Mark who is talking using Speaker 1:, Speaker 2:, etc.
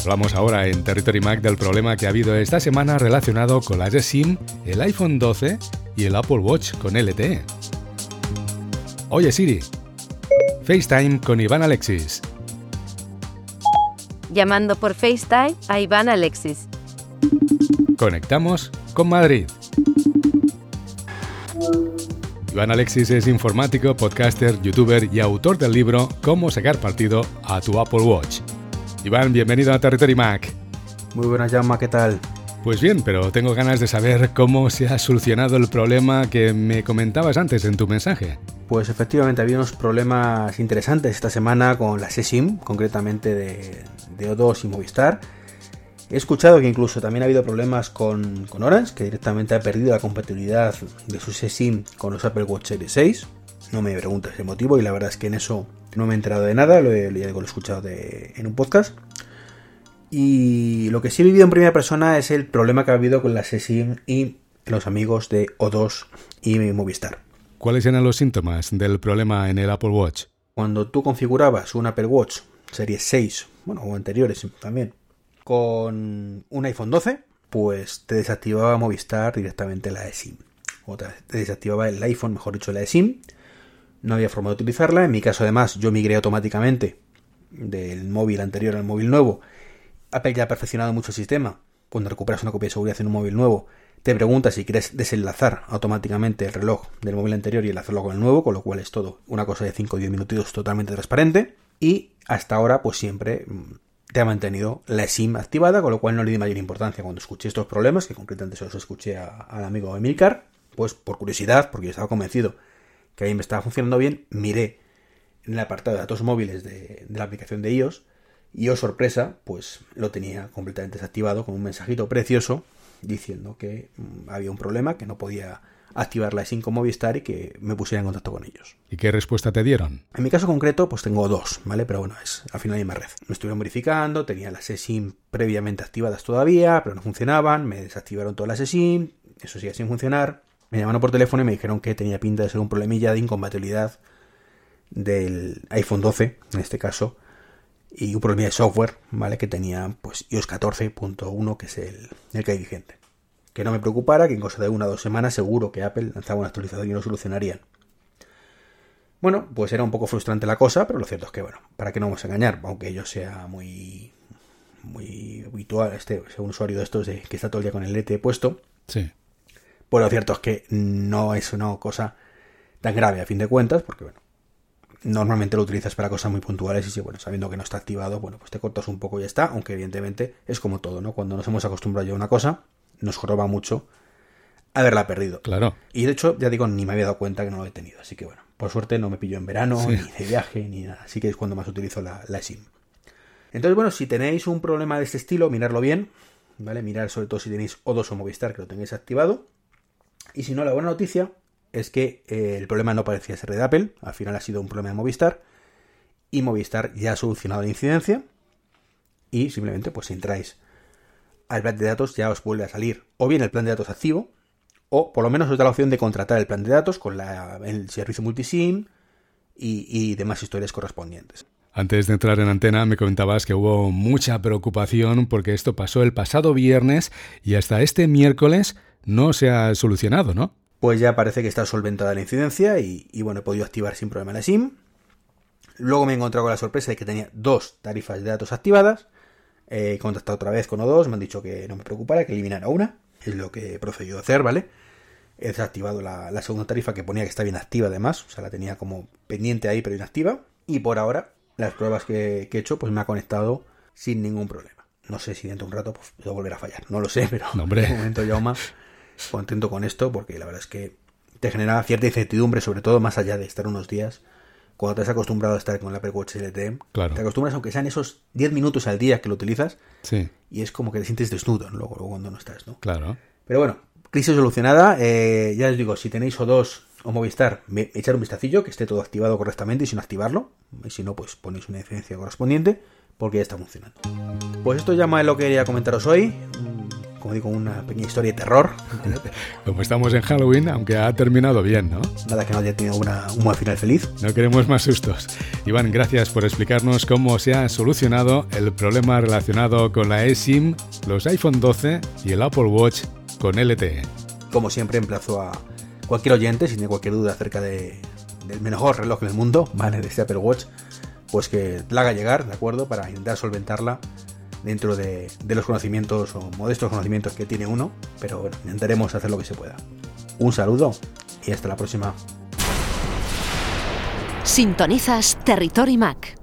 Speaker 1: Hablamos ahora en Territory Mac del problema que ha habido esta semana relacionado con las SIM, el iPhone 12 y el Apple Watch con LTE. Oye Siri, FaceTime con Iván Alexis.
Speaker 2: Llamando por FaceTime a Iván Alexis.
Speaker 1: Conectamos con Madrid. Iván Alexis es informático, podcaster, youtuber y autor del libro Cómo sacar partido a tu Apple Watch. Iván, bienvenido a Territory Mac.
Speaker 3: Muy buenas, Llama, ¿qué tal?
Speaker 1: Pues bien, pero tengo ganas de saber cómo se ha solucionado el problema que me comentabas antes en tu mensaje.
Speaker 3: Pues efectivamente había unos problemas interesantes esta semana con la SESIM, concretamente de, de O2 y Movistar He escuchado que incluso también ha habido problemas con, Orange, que directamente ha perdido la compatibilidad de su SIM con los Apple Watch Series 6. No me preguntes el motivo y la verdad es que en eso no me he enterado de nada, lo he, lo he escuchado en un podcast. Y lo que sí he vivido en primera persona es el problema que ha habido con la SIM y los amigos de O2 y Movistar.
Speaker 1: ¿Cuáles eran los síntomas del problema en el Apple Watch?
Speaker 3: Cuando tú configurabas un Apple Watch Series 6, bueno, o anteriores también, con un iPhone 12, pues te desactivaba Movistar directamente la eSIM. O te desactivaba el iPhone, mejor dicho, la eSIM. No había forma de utilizarla. En mi caso, además, yo migré automáticamente del móvil anterior al móvil nuevo. Apple ya ha perfeccionado mucho el sistema. Cuando recuperas una copia de seguridad en un móvil nuevo, te pregunta si quieres desenlazar automáticamente el reloj del móvil anterior y enlazarlo con el nuevo, con lo cual es todo una cosa de 5 o 10 minutitos totalmente transparente. Y hasta ahora, pues siempre mm, te ha mantenido la SIM activada, con lo cual no le di mayor importancia cuando escuché estos problemas, que concretamente se los escuché al amigo Emilcar, pues por curiosidad, porque yo estaba convencido que ahí me estaba funcionando bien, miré en el apartado de datos móviles de, de la aplicación de iOS y oh sorpresa, pues lo tenía completamente desactivado con un mensajito precioso diciendo que mm, había un problema, que no podía activar la SIM con Movistar y que me pusiera en contacto con ellos.
Speaker 1: ¿Y qué respuesta te dieron?
Speaker 3: En mi caso concreto, pues tengo dos, ¿vale? Pero bueno, es al final la misma red. Me estuvieron verificando, tenía las SIM previamente activadas todavía, pero no funcionaban, me desactivaron todas las SIM, eso sigue sin funcionar. Me llamaron por teléfono y me dijeron que tenía pinta de ser un problemilla de incompatibilidad del iPhone 12, en este caso, y un problema de software, ¿vale? Que tenía pues iOS 14.1, que es el, el que hay vigente que no me preocupara, que en cosa de una o dos semanas seguro que Apple lanzaba una actualización y lo solucionarían. Bueno, pues era un poco frustrante la cosa, pero lo cierto es que, bueno, para que no vamos a engañar, aunque yo sea muy muy habitual, este, sea un usuario de estos de, que está todo el día con el LTE puesto,
Speaker 1: sí.
Speaker 3: Pues lo cierto es que no es una cosa tan grave a fin de cuentas, porque bueno, normalmente lo utilizas para cosas muy puntuales y si, bueno, sabiendo que no está activado, bueno, pues te cortas un poco y ya está, aunque evidentemente es como todo, ¿no? Cuando nos hemos acostumbrado ya a una cosa, nos joroba mucho haberla perdido.
Speaker 1: Claro.
Speaker 3: Y de hecho, ya digo, ni me había dado cuenta que no lo he tenido. Así que bueno, por suerte no me pilló en verano, ni de viaje, ni nada. Así que es cuando más utilizo la, la SIM. Entonces, bueno, si tenéis un problema de este estilo, mirarlo bien. ¿Vale? Mirar sobre todo si tenéis O2 o Movistar que lo tengáis activado. Y si no, la buena noticia es que eh, el problema no parecía ser de Apple. Al final ha sido un problema de Movistar. Y Movistar ya ha solucionado la incidencia. Y simplemente, pues si entráis al plan de datos ya os vuelve a salir o bien el plan de datos activo, o por lo menos os da la opción de contratar el plan de datos con el servicio multisim y, y demás historias correspondientes.
Speaker 1: Antes de entrar en antena me comentabas que hubo mucha preocupación porque esto pasó el pasado viernes y hasta este miércoles no se ha solucionado, ¿no?
Speaker 3: Pues ya parece que está solventada la incidencia y, y bueno, he podido activar sin problema la SIM. Luego me he encontrado con la sorpresa de que tenía dos tarifas de datos activadas He contactado otra vez con O2, me han dicho que no me preocupara, que eliminara una. Es lo que he procedido a hacer, ¿vale? He desactivado la, segunda tarifa que ponía que está bien activa además, o sea, la tenía como pendiente ahí pero inactiva. Y por ahora, las pruebas que, he hecho, pues me ha conectado sin ningún problema. No sé si dentro de un rato pues, va a volver a fallar, no lo sé, pero
Speaker 1: en de
Speaker 3: momento ya más contento con esto porque la verdad es que te genera cierta incertidumbre, sobre todo más allá de estar unos días cuando te has acostumbrado a estar con el Apple Watch LTE,
Speaker 1: claro.
Speaker 3: te acostumbras aunque sean esos 10 minutos al día que lo utilizas,
Speaker 1: sí.
Speaker 3: y es como que te sientes desnudo luego, cuando no estás, ¿no?
Speaker 1: Claro.
Speaker 3: Pero bueno, crisis solucionada, eh, ya les digo, si tenéis O2 o Movistar, echar un vistacillo, que esté todo activado correctamente y sin activarlo, y si no, pues ponéis una diferencia correspondiente, porque ya está funcionando. Pues esto ya más es lo que quería comentaros hoy, como digo, una pequeña historia de terror.
Speaker 1: Como estamos en Halloween, aunque ha terminado bien, ¿no?
Speaker 3: Nada que no haya tenido una, un buen final feliz.
Speaker 1: No queremos más sustos. Iván, gracias por explicarnos cómo se ha solucionado el problema relacionado con la eSIM, los iPhone 12 y el Apple Watch con LTE.
Speaker 3: Como siempre, emplazo a cualquier oyente, si tiene cualquier duda acerca de, del mejor reloj del mundo, ¿vale? De este Apple Watch, pues que la haga llegar, ¿de acuerdo? Para intentar solventarla dentro de, los conocimientos o modestos conocimientos que tiene uno, pero bueno, intentaremos hacer lo que se pueda. Un saludo y hasta la próxima.
Speaker 4: Sintonizas Territory Mac.